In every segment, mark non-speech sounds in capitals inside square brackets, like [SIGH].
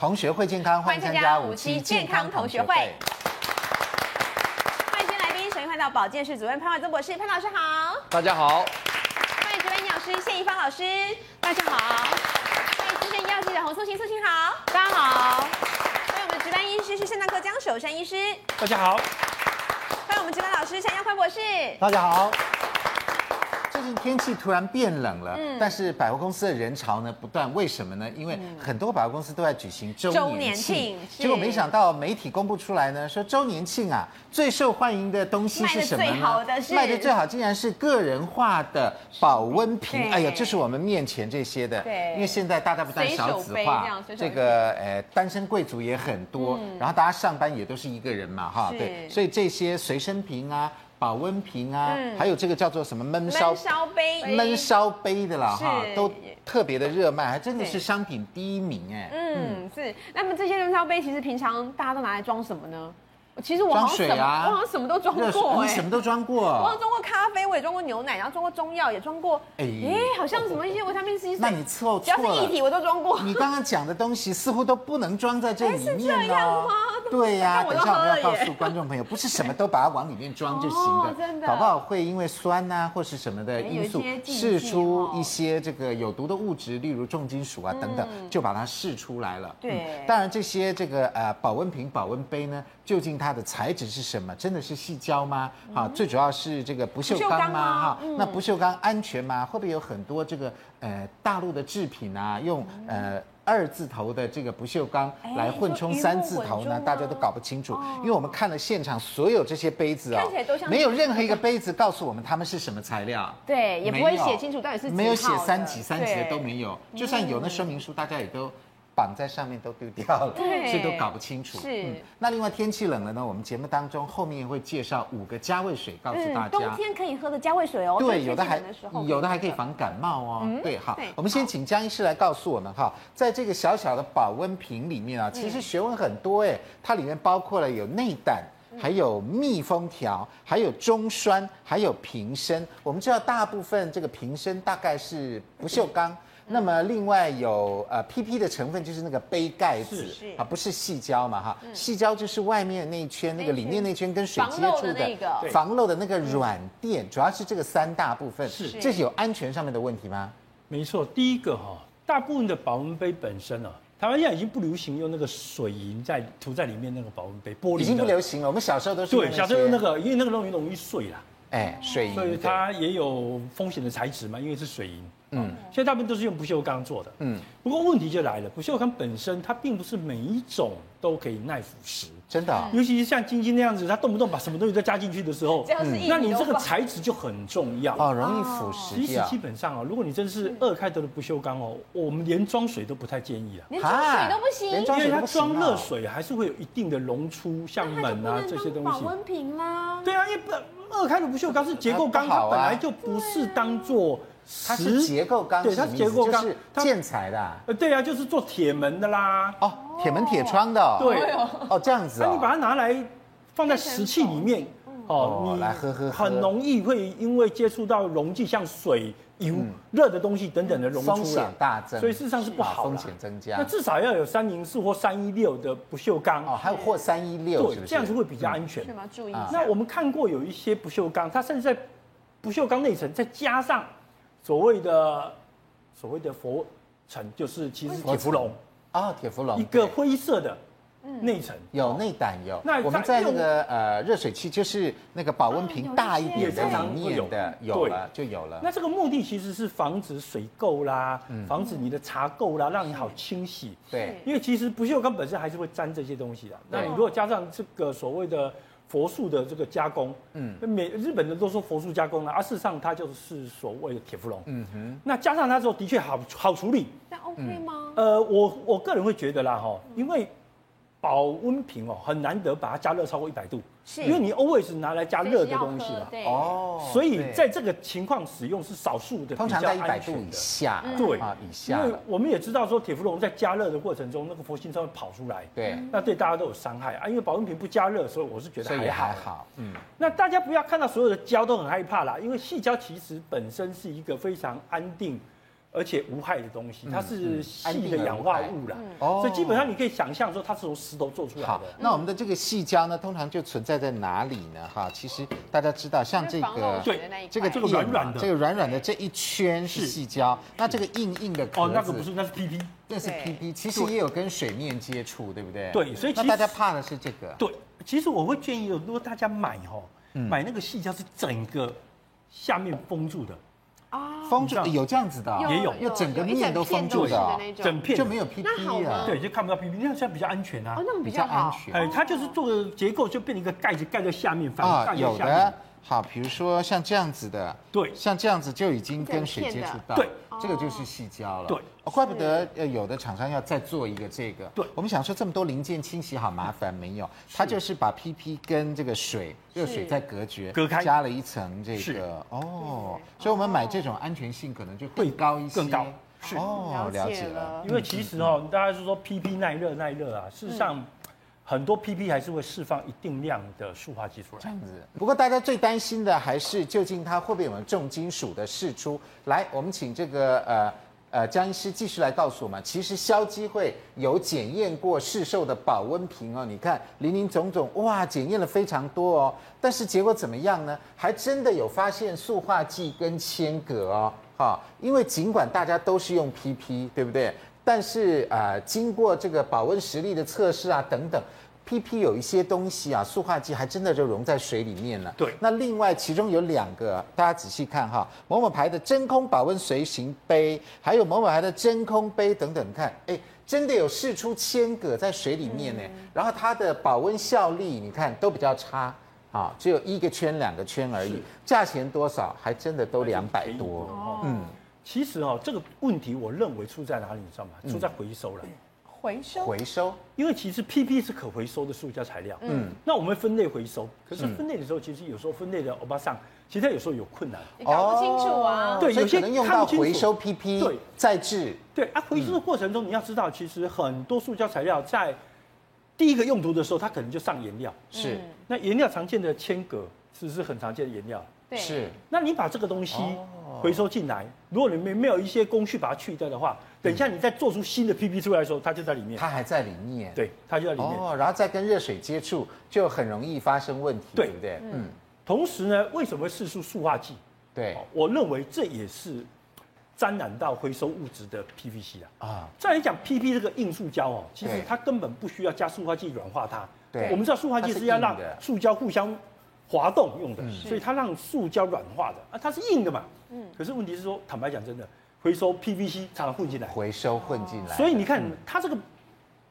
同学会健康，欢迎参加五期健康同学会。欢迎今天来宾，首先欢迎到保健室主任潘伟宗博士，潘老师好。大家好。欢迎值班营养师谢怡芳老师，大家好。欢迎资深医药记者洪素琴，素琴好，大家好。欢迎我们值班医师是肾脏科江守山医师，大家好。欢迎我们值班老师陈耀宽博士，大家好。最近天气突然变冷了，嗯，但是百货公司的人潮呢不断，为什么呢？因为很多百货公司都在举行周年庆，结果没想到媒体公布出来呢，说周年庆啊，最受欢迎的东西是什么呢？卖的最好的是卖的最好，竟然是个人化的保温瓶。哎呀，就是我们面前这些的，对，因为现在大家不断少子化，这个呃单身贵族也很多，然后大家上班也都是一个人嘛，哈，对，所以这些随身瓶啊。保温瓶啊，嗯、还有这个叫做什么闷烧闷烧杯、闷烧杯的啦，哈，都特别的热卖，还真的是商品第一名哎。嗯，是。那么这些闷烧杯其实平常大家都拿来装什么呢？其实我好像什么，我好像什么都装过，你什么都装过。我好像装过咖啡，我也装过牛奶，然后装过中药，也装过。哎，好像什么一些维他命 C。那你错错，只要是液体我都装过。你刚刚讲的东西似乎都不能装在这里面哦。是这样吗？对呀，[LAUGHS] 等一下我们要告诉观众朋友，不是什么都把它往里面装 [LAUGHS] 就行的，真的，搞不好会因为酸呐或是什么的因素释出一些这个有毒的物质，例如重金属啊等等，就把它释出来了。对，当然这些这个呃保温瓶、保温杯呢，究竟它的材质是什么？真的是细胶吗？啊，最主要是这个不锈钢吗？哈，那不锈钢安全吗？会不会有很多这个呃大陆的制品啊，用呃二字头的这个不锈钢来混充三字头呢？大家都搞不清楚，因为我们看了现场所有这些杯子啊，没有任何一个杯子告诉我们它们是什么材料。对，也不会写清楚到底是没有写三几三几的都没有，就算有那说明书，大家也都。绑在上面都丢掉了，对所以都搞不清楚。是、嗯，那另外天气冷了呢，我们节目当中后面会介绍五个加味水，告诉大家、嗯、冬天可以喝的加味水哦。对，有的还有的还可以防感冒哦。嗯、对，好，对我们先请江医师来告诉我们哈，在这个小小的保温瓶里面啊，其实学问很多哎，它里面包括了有内胆，还有密封条，还有中栓，还有瓶身。我们知道大部分这个瓶身大概是不锈钢。那么另外有呃 PP 的成分，就是那个杯盖子啊，不是细胶嘛哈，细胶就是外面那一圈，那个里面那圈跟水接触的防漏的那个软垫，主要是这个三大部分。是，这是有安全上面的问题吗？没错，第一个哈，大部分的保温杯本身啊，台湾现在已经不流行用那个水银在涂在里面那个保温杯，玻璃已经不流行了。我们小时候都是对，小时候用那个，因为那个容易容易碎啦。哎，水银，所以它也有风险的材质嘛，因为是水银。嗯，现在大部分都是用不锈钢做的。嗯，不过问题就来了，不锈钢本身它并不是每一种都可以耐腐蚀，真的。尤其是像晶晶那样子，它动不动把什么东西都加进去的时候，那你这个材质就很重要哦，容易腐蚀。其实基本上啊，如果你真是二开头的不锈钢哦，我们连装水都不太建议啊，连装水都不行，因为它装热水还是会有一定的溶出，像门啊这些东西。保温瓶啦。对啊，因为二开头不锈钢是结构钢，它本来就不是当做。它是结构钢，对，它是结构钢，是建材的。呃，对啊，就是做铁门的啦。哦，铁门铁窗的。对，哦，这样子。那你把它拿来放在石器里面，哦，你来喝喝，很容易会因为接触到溶剂，像水、油、热的东西等等的溶出来，风险大增。所以事实上是不好，风险增加。那至少要有三零四或三一六的不锈钢。哦，还有或三一六，对，这样子会比较安全。注意。那我们看过有一些不锈钢，它甚至在不锈钢内层再加上。所谓的所谓的佛层，就是其实铁氟龙啊，铁氟龙一个灰色的内层，有内胆有。那我们在那个呃热水器，就是那个保温瓶大一点的里面的有了就有了。那这个目的其实是防止水垢啦，防止你的茶垢啦，让你好清洗。对，因为其实不锈钢本身还是会沾这些东西的。那你如果加上这个所谓的。氟素的这个加工，嗯，美日本人都说佛塑加工了，而事实上它就是所谓的铁氟龙，嗯哼，那加上它之后的确好好处理，那 OK 吗？呃，我我个人会觉得啦，哈，因为。保温瓶哦，很难得把它加热超过一百度，是。因为你 always 拿来加热的东西嘛，哦，所以在这个情况使用是少数的，通常在一百度以下，对。啊以下，因为我们也知道说铁氟龙在加热的过程中，那个氟性稍微跑出来，对，那对大家都有伤害啊。因为保温瓶不加热，所以我是觉得还好，还好，嗯。那大家不要看到所有的胶都很害怕啦，因为细胶其实本身是一个非常安定。而且无害的东西，它是细的氧化物啦，所以基本上你可以想象说它是从石头做出来的。好，那我们的这个细胶呢，通常就存在在哪里呢？哈，其实大家知道，像这个对这个这个软软的，这个软软的这一圈是细胶，那这个硬硬的哦，那个不是，那是 PP，那是 PP，其实也有跟水面接触，对不对？对，所以那大家怕的是这个。对，其实我会建议，如果大家买哦，买那个细胶是整个下面封住的。啊，封住有这样子的，也有，要整个面都封住的，整片。就没有 PP 啊，对，就看不到 PP，那样这样比较安全啊，哦，那种比较安全，哎，它就是做的结构就变成一个盖子盖在下面，反而盖在下面。有的，好，比如说像这样子的，对，像这样子就已经跟水接触到，对，这个就是细胶了，对。怪不得呃，有的厂商要再做一个这个。对，我们想说这么多零件清洗好麻烦，没有，它就是把 PP 跟这个水热水再隔绝，隔开，加了一层这个哦，所以我们买这种安全性可能就会高一些，更高。是哦，了解了。因为其实哦，大家是说 PP 耐热耐热啊，事实上很多 PP 还是会释放一定量的塑化剂出来。这样子。不过大家最担心的还是究竟它会不会有重金属的释出？来，我们请这个呃。呃，江医师继续来告诉我们，其实消基会有检验过市售的保温瓶哦，你看林林总总，哇，检验了非常多哦，但是结果怎么样呢？还真的有发现塑化剂跟铅鎘哦，哈，因为尽管大家都是用 PP，对不对？但是呃，经过这个保温实力的测试啊，等等。PP 有一些东西啊，塑化剂还真的就溶在水里面了。对，那另外其中有两个，大家仔细看哈，某某牌的真空保温随行杯，还有某某牌的真空杯等等，看，哎，真的有释出千个在水里面呢。嗯、然后它的保温效力，你看都比较差，啊，只有一个圈、两个圈而已。价钱多少？还真的都两百多。嗯，其实哦，这个问题我认为出在哪里，你知道吗？出在回收了。回收？回收，因为其实 PP 是可回收的塑胶材料。嗯，那我们分类回收，可是分类的时候，其实有时候分类的欧巴桑，其实他有时候有困难，你搞不清楚啊。对，有些可能用到回收 PP，对，再制。对啊，回收的过程中，你要知道，其实很多塑胶材料在第一个用途的时候，它可能就上颜料。是，那颜料常见的铅铬，是不是很常见的颜料。对，是。那你把这个东西回收进来，如果你没没有一些工序把它去掉的话。等一下，你再做出新的 PP 出来的时候，它就在里面。它还在里面。对，它就在里面。哦，然后再跟热水接触，就很容易发生问题，对，对不对？嗯。同时呢，为什么会释出塑化剂？对，我认为这也是沾染到回收物质的 PVC 啊。啊。再来讲 PP 这个硬塑胶哦，其实它根本不需要加塑化剂软化它。对。我们知道塑化剂是要让塑胶互相滑动用的，所以它让塑胶软化的啊，它是硬的嘛。嗯。可是问题是说，坦白讲，真的。回收 PVC 常常混进来，回收混进来，所以你看它这个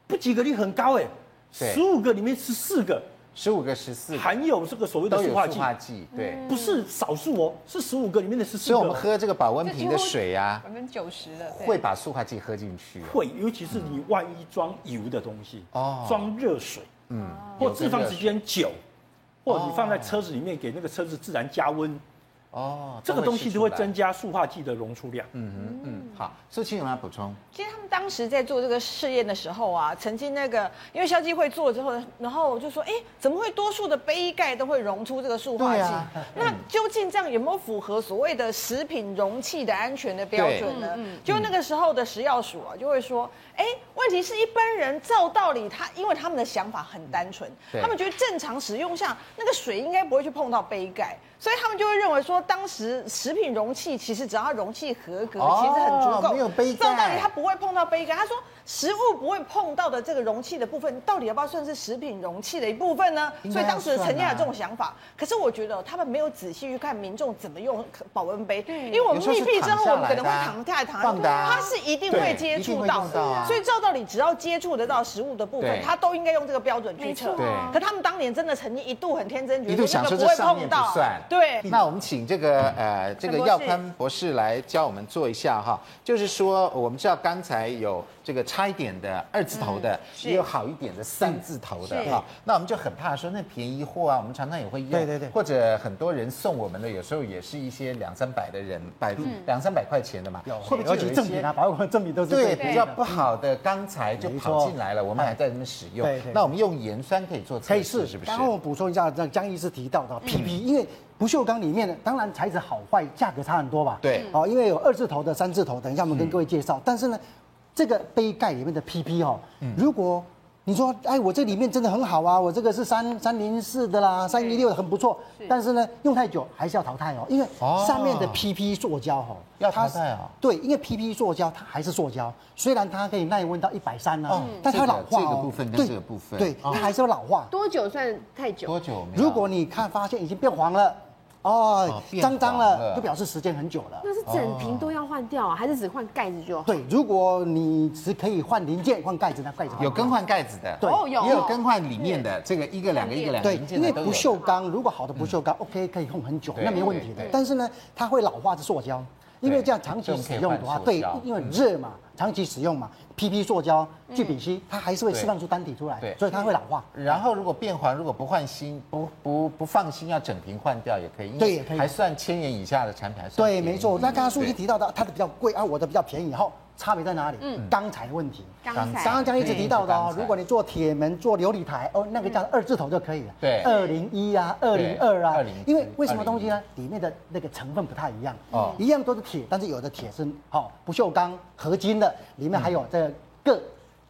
不及格率很高哎，十五个里面十四个，十五个十四含有这个所谓的塑化剂，对，不是少数哦，是十五个里面的十四个。所以我们喝这个保温瓶的水呀，百分之九十的会把塑化剂喝进去，会，尤其是你万一装油的东西哦，装热水，嗯，或置放时间久，或者你放在车子里面给那个车子自然加温。哦，这个东西就会增加塑化剂的溶出量。嗯嗯嗯，好，素卿有没有补充？其实他们当时在做这个试验的时候啊，曾经那个因为消基会做了之后，然后就说，哎，怎么会多数的杯盖都会溶出这个塑化剂？啊、[LAUGHS] 那究竟这样有没有符合所谓的食品容器的安全的标准呢？就那个时候的食药署啊，就会说，哎，问题是一般人照道理他，因为他们的想法很单纯，他们觉得正常使用下那个水应该不会去碰到杯盖。所以他们就会认为说，当时食品容器其实只要它容器合格，其实很足够。没有杯盖，照道理他不会碰到杯盖。他说。食物不会碰到的这个容器的部分，到底要不要算是食品容器的一部分呢？啊、所以当时曾经有这种想法。可是我觉得他们没有仔细去看民众怎么用保温杯，嗯、因为我们密闭之后，我们可能会躺下来躺下，它是一定会接触到所以照道理，只要接触得到食物的部分，他都应该用这个标准去测。对。可他们当年真的曾经一度很天真，觉得这个不会碰到。对。那我们请这个呃这个耀宽博士来教我们做一下哈，就是说我们知道刚才有这个差。一点的二字头的，也有好一点的三字头的哈。那我们就很怕说那便宜货啊，我们常常也会用。对对对。或者很多人送我们的，有时候也是一些两三百的人，百两三百块钱的嘛。会不会有一些啊？保养的赠品都是对比较不好的钢材就跑进来了，我们还在那边使用。对对。那我们用盐酸可以做测试，是不是？然后我补充一下，那江医师提到的 PP，因为。不锈钢里面的，当然材质好坏价格差很多吧？对，哦，因为有二字头的、三字头，等一下我们跟各位介绍。但是呢，这个杯盖里面的 PP 哦，如果你说，哎，我这里面真的很好啊，我这个是三三零四的啦，三一六的很不错，但是呢，用太久还是要淘汰哦，因为上面的 PP 塑胶哈，要淘汰啊。对，因为 PP 塑胶它还是塑胶，虽然它可以耐温到一百三呢，但它老化哦。这个部分跟这个部分，对，它还是要老化。多久算太久？多久？如果你看发现已经变黄了。哦，脏脏了，就表示时间很久了。那是整瓶都要换掉啊，还是只换盖子就好？对，如果你只可以换零件、换盖子，那盖子有更换盖子的，对，也有更换里面的这个一个两个一个两个零件的都有。因为不锈钢，如果好的不锈钢，OK 可以用很久，那没问题的。但是呢，它会老化的塑胶，因为这样长期使用的话，对，因为热嘛。长期使用嘛，PP 塑胶聚丙烯，它还是会释放出单体出来，对，所以它会老化。然后如果变黄，如果不换新，不不不放心，要整瓶换掉也可以，对，也可以，还算千元以下的产品，还算对，没错。那刚刚书记提到的，它的比较贵，啊我的比较便宜，后差别在哪里？嗯，钢材的问题。钢材。刚刚江一直提到的哦，如果你做铁门、做琉璃台，哦，那个叫二字头就可以了。对，二零一啊，二零二啊，因为为什么东西呢？里面的那个成分不太一样，哦，一样都是铁，但是有的铁是好不锈钢合金的，里面还有这个铬、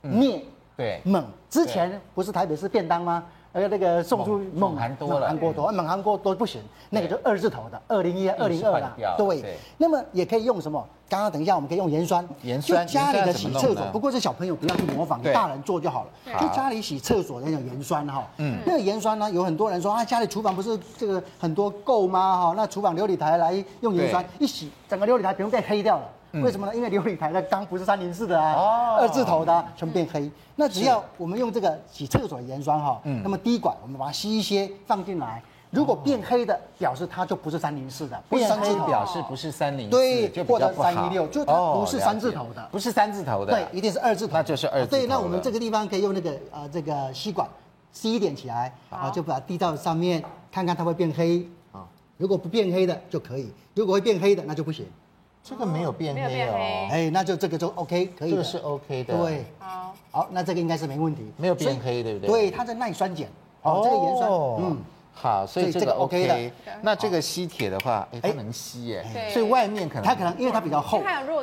镍、对锰。之前不是台北市便当吗？呃，那个送出锰韩多了，韩国多，锰韩国多不行，那个就二字头的，二零一、二零二啦。对，那么也可以用什么？刚刚等一下我们可以用盐酸，盐酸就家里的洗厕所，不过是小朋友不要去模仿，大人做就好了。就家里洗厕所那种盐酸哈，嗯，那个盐酸呢，有很多人说啊，家里厨房不是这个很多垢吗？哈，那厨房琉璃台来用盐酸一洗，整个琉璃台不用被黑掉了。为什么呢？因为琉璃台的钢不是三零四的啊，二字头的，全部变黑。那只要我们用这个洗厕所的盐酸哈，那么滴管我们把它吸一些放进来，如果变黑的，表示它就不是三零四的，变黑表示不是三零四，对，就比较不好。三一六就它不是三字头的，不是三字头的，对，一定是二字头，那就是二字头。对，那我们这个地方可以用那个呃这个吸管吸一点起来，然后就把它滴到上面，看看它会变黑。啊。如果不变黑的就可以，如果会变黑的那就不行。这个没有变黑哦，哎，那就这个就 OK，可以，这个是 OK 的，对，好，好，那这个应该是没问题，没有变黑，对不对？对，它在耐酸碱，哦，这个盐酸，嗯，好，所以这个 OK 的。那这个吸铁的话，哎，它能吸耶，所以外面可能它可能因为它比较厚，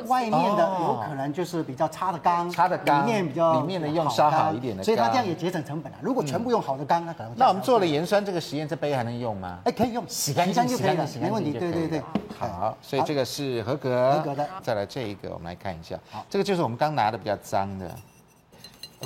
外面的有可能就是比较差的钢，差的钢，里面比较里面的用稍好一点的，所以它这样也节省成本了。如果全部用好的钢，那可能那我们做了盐酸这个实验，这杯还能用吗？哎，可以用，洗干净就可以了，没问题，对对对。好，所以这个是合格，合格的。再来这一个，我们来看一下。好，这个就是我们刚拿的比较脏的。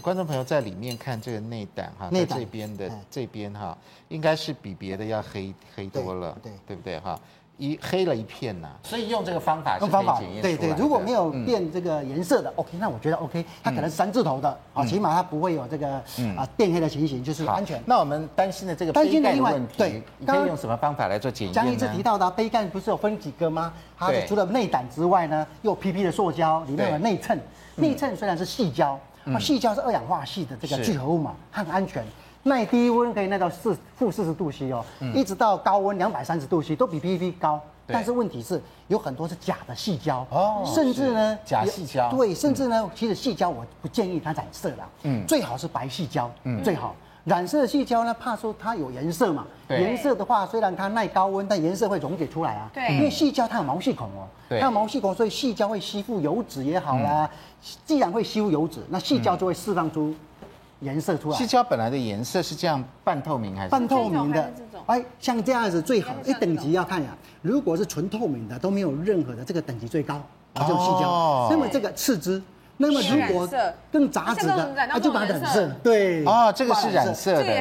观众朋友在里面看这个内胆哈，在这边的这边哈，应该是比别的要黑黑多了，对对不对哈？一黑了一片呐。所以用这个方法，用方法，对对，如果没有变这个颜色的，OK，那我觉得 OK，它可能三字头的啊，起码它不会有这个啊变黑的情形，就是安全。那我们担心的这个杯盖的问题，对，你可以用什么方法来做检验呢？江医师提到的杯盖不是有分几个吗？它除了内胆之外呢，又有 PP 的塑胶，里面有内衬，内衬虽然是细胶。那细胶是二氧化系的这个聚合物嘛，它很安全，耐低温可以耐到四负四十度 C 哦，一直到高温两百三十度 C 都比 PP 高。但是问题是有很多是假的细胶。哦，甚至呢假细胶。对，甚至呢其实细胶我不建议它染色啦，嗯，最好是白细胶，嗯，最好。染色的矽胶呢，怕说它有颜色嘛，颜色的话虽然它耐高温，但颜色会溶解出来啊，对，因为细胶它有毛细孔哦，它有毛细孔，所以细胶会吸附油脂也好啦。既然会吸附油脂，那细胶就会释放出颜色出来。细胶本来的颜色是这样半透明还是半透明的？哎，像这样子最好。一等级要看呀，如果是纯透明的都没有任何的，这个等级最高，这种矽胶。那么这个次之。那么如果更杂质的，它就把它染色。对，哦，这个是染色。的，对，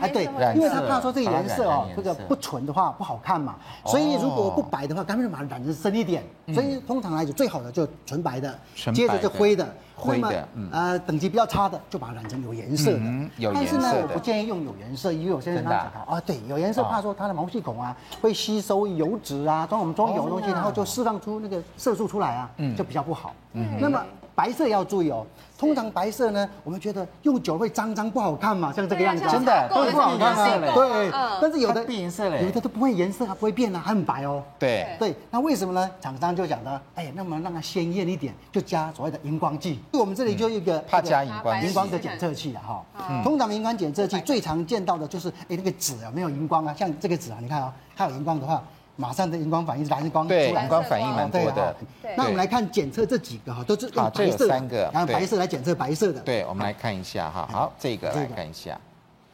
哎对，因为他怕说这个颜色哦，这个不纯的话不好看嘛，所以如果不白的话，干脆就把它染成深一点。所以通常来讲，最好的就纯白的，接着就灰的，灰的，呃，等级比较差的就把它染成有颜色的。有颜色的。但是呢，我不建议用有颜色，因为有些人他讲啊，对，有颜色怕说它的毛细孔啊会吸收油脂啊，装我们装油的东西，然后就释放出那个色素出来啊，就比较不好。那么。白色要注意哦，通常白色呢，我们觉得用久会脏脏不好看嘛，像这个样子，真的都不好看啊。对，但是有的变颜色嘞，有的都不会颜色啊，不会变啊，还很白哦。对对，那为什么呢？厂商就讲的，哎，那么让它鲜艳一点，就加所谓的荧光剂。我们这里就一个怕加荧光荧光的检测器啊哈。通常荧光检测器最常见到的就是，哎，那个纸啊没有荧光啊，像这个纸啊，你看啊，它有荧光的话。马上的荧光反应是蓝光，对，蓝光反应蛮多的。那我们来看检测这几个哈，都是用白色，三个，然后白色来检测白色的。对，我们来看一下哈，好，这个来看一下，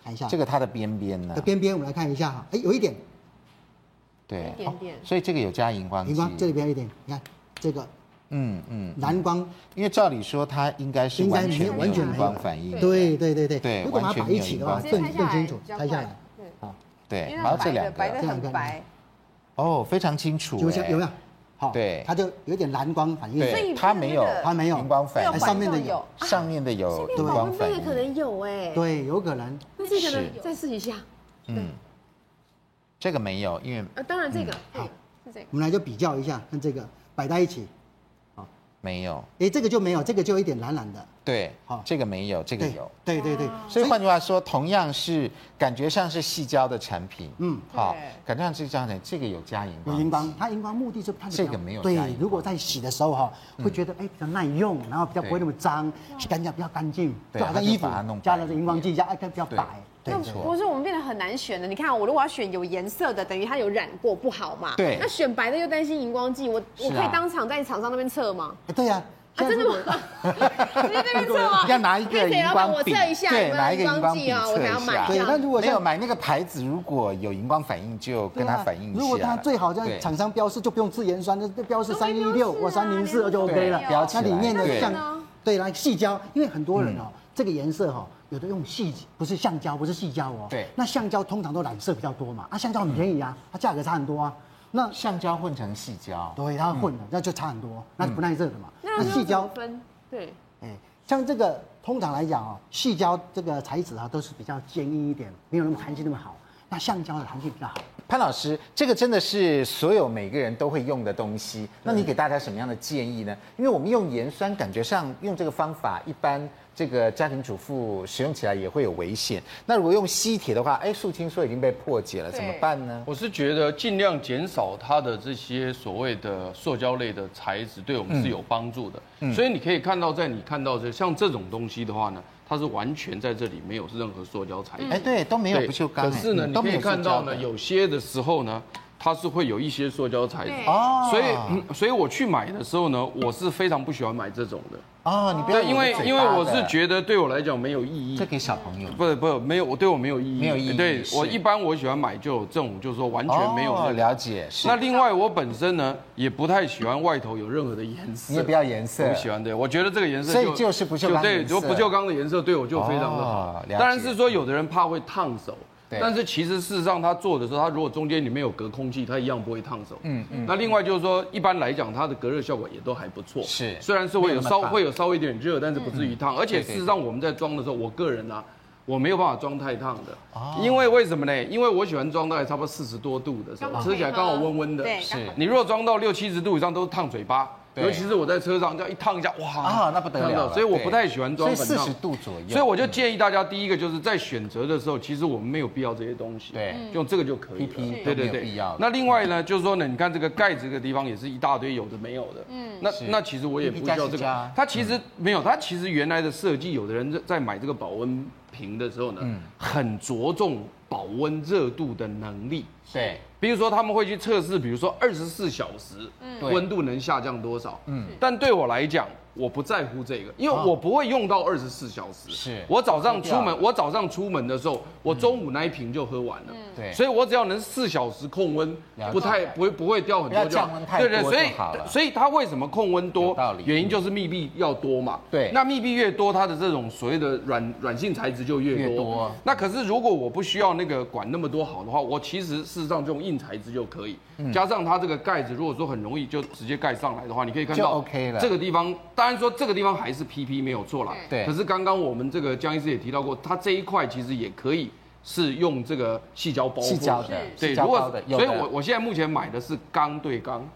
看一下。这个它的边边呢？边边我们来看一下哈，哎，有一点，对，所以这个有加荧光，荧光这里边一点，你看这个，嗯嗯，蓝光，因为照理说它应该是完全没有。荧光反应，对对对对。对，如果把它摆一起的话，更更清楚，拍下来，对好，对，然后这两个，白的很白。哦，非常清楚，有有没有？好，对，它就有点蓝光反应，对，它没有，它没有荧光反应，上面的有，上面的有荧光反应，可能有哎，对，有可能，那这个呢？再试一下，嗯，这个没有，因为啊，当然这个好，是这个，我们来就比较一下，看这个摆在一起。没有，哎，这个就没有，这个就一点蓝蓝的。对，好，这个没有，这个有。对对对，所以换句话说，同样是感觉上是细胶的产品，嗯，好，感觉上是这样的，这个有加荧光，有荧光，它荧光目的是它这个没有。对，如果在洗的时候哈，会觉得哎比较耐用，然后比较不会那么脏，洗干净比较干净，就好像衣服加了荧光剂加，哎比较白。那不是我们变得很难选的。你看，我如果要选有颜色的，等于它有染过，不好嘛。对。那选白的又担心荧光剂，我我可以当场在厂商那边测吗？对呀。啊，真的吗？你在那边测吗？要拿一个荧光笔，对，拿一个荧光笔测一下。对，那如果没有买那个牌子，如果有荧光反应，就跟他反应一下。如果他最好在厂商标示，就不用自研酸，那标示三一六或三零四就 OK 了。标起来。它里面的像，对，来细胶，因为很多人哦，这个颜色哈，有的用细，不是橡胶，不是细胶哦。对。那橡胶通常都染色比较多嘛，啊，橡胶很便宜啊，它价格差很多啊。那橡胶混成细胶，对，它混了，那就差很多，那不耐热的嘛。那细胶分。对，哎，像这个通常来讲哦，细胶这个材质啊都是比较坚硬一点，没有那么弹性那么好。那橡胶的弹性比较好。潘老师，这个真的是所有每个人都会用的东西，那你给大家什么样的建议呢？因为我们用盐酸，感觉上用这个方法一般。这个家庭主妇使用起来也会有危险。那如果用吸铁的话，哎，素卿说已经被破解了，怎么办呢？我是觉得尽量减少它的这些所谓的塑胶类的材质，对我们是有帮助的。嗯，所以你可以看到，在你看到这像这种东西的话呢，它是完全在这里没有任何塑胶材质。哎，对，都没有不锈钢。可是呢，你可以看到呢，有些的时候呢，它是会有一些塑胶材质。哦。所以，所以我去买的时候呢，我是非常不喜欢买这种的。啊，你不要因为因为我是觉得对我来讲没有意义。这给小朋友？不是不是没有，我对我没有意义。没有意义。对我一般我喜欢买就这种，就是说完全没有。哦，了解。那另外我本身呢也不太喜欢外头有任何的颜色。你也不要颜色。不喜欢对，我觉得这个颜色。所以就是不锈钢。对，就不锈钢的颜色对我就非常的好。当然是说有的人怕会烫手。但是其实事实上，它做的时候，它如果中间里面有隔空气，它一样不会烫手。嗯嗯。那另外就是说，一般来讲，它的隔热效果也都还不错。是。虽然是会有稍会有稍微一点热，但是不至于烫。而且事实上，我们在装的时候，我个人啊，我没有办法装太烫的。哦。因为为什么呢？因为我喜欢装大概差不多四十多度的时候，吃起来刚好温温的。对。是。你如果装到六七十度以上，都是烫嘴巴。尤其是我在车上这样一烫一下，哇啊，那不得了！所以我不太喜欢装粉烫。四十度左右。所以我就建议大家，第一个就是在选择的时候，其实我们没有必要这些东西，对，用这个就可以了。对对对，那另外呢，就是说呢，你看这个盖子这个地方也是一大堆有的没有的。嗯。那那其实我也不需要这个。它其实没有，它其实原来的设计，有的人在在买这个保温瓶的时候呢，很着重保温热度的能力。对。比如说他们会去测试，比如说二十四小时，嗯温度能下降多少？嗯，但对我来讲，我不在乎这个，因为我不会用到二十四小时。是，我早上出门，我早上出门的时候，我中午那一瓶就喝完了。对，所以我只要能四小时控温，不太不会不会掉很多，降温太多就。对对，所以所以它为什么控温多？原因就是密闭要多嘛。对，那密闭越多，它的这种所谓的软软性材质就越多。那可是如果我不需要那个管那么多好的话，我其实事实上就用硬材质就可以。加上它这个盖子，如果说很容易就直接盖上来的话，你可以看到，OK 了。这个地方当然说这个地方还是 PP 没有错啦。对。可是刚刚我们这个江医师也提到过，它这一块其实也可以是用这个细胶包。细胶的。对，如果所以我我现在目前买的是钢对钢。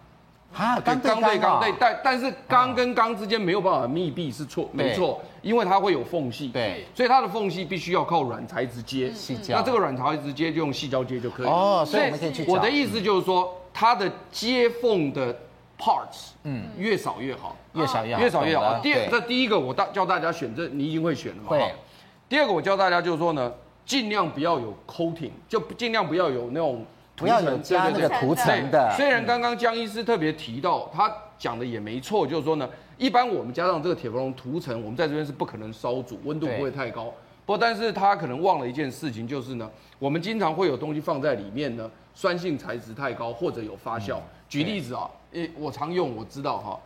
啊，对，缸对钢对，但但是钢跟钢之间没有办法密闭是错，没错，因为它会有缝隙，对，所以它的缝隙必须要靠软材质接，细胶，那这个软材质接就用细胶接就可以。哦，所以我们可以去。我的意思就是说，它的接缝的 parts，嗯，越少越好，越少越好，越少越好。第二，这第一个我大教大家选，这你一定会选的嘛。会。第二个我教大家就是说呢，尽量不要有 coating，就尽量不要有那种。不要有加那个涂层的。虽然刚刚江医师特别提到，他讲的也没错，就是说呢，一般我们加上这个铁氟龙涂层，我们在这边是不可能烧煮，温度不会太高。不过，但是他可能忘了一件事情，就是呢，我们经常会有东西放在里面呢，酸性材质太高或者有发酵。举例子啊，诶，我常用，我知道哈，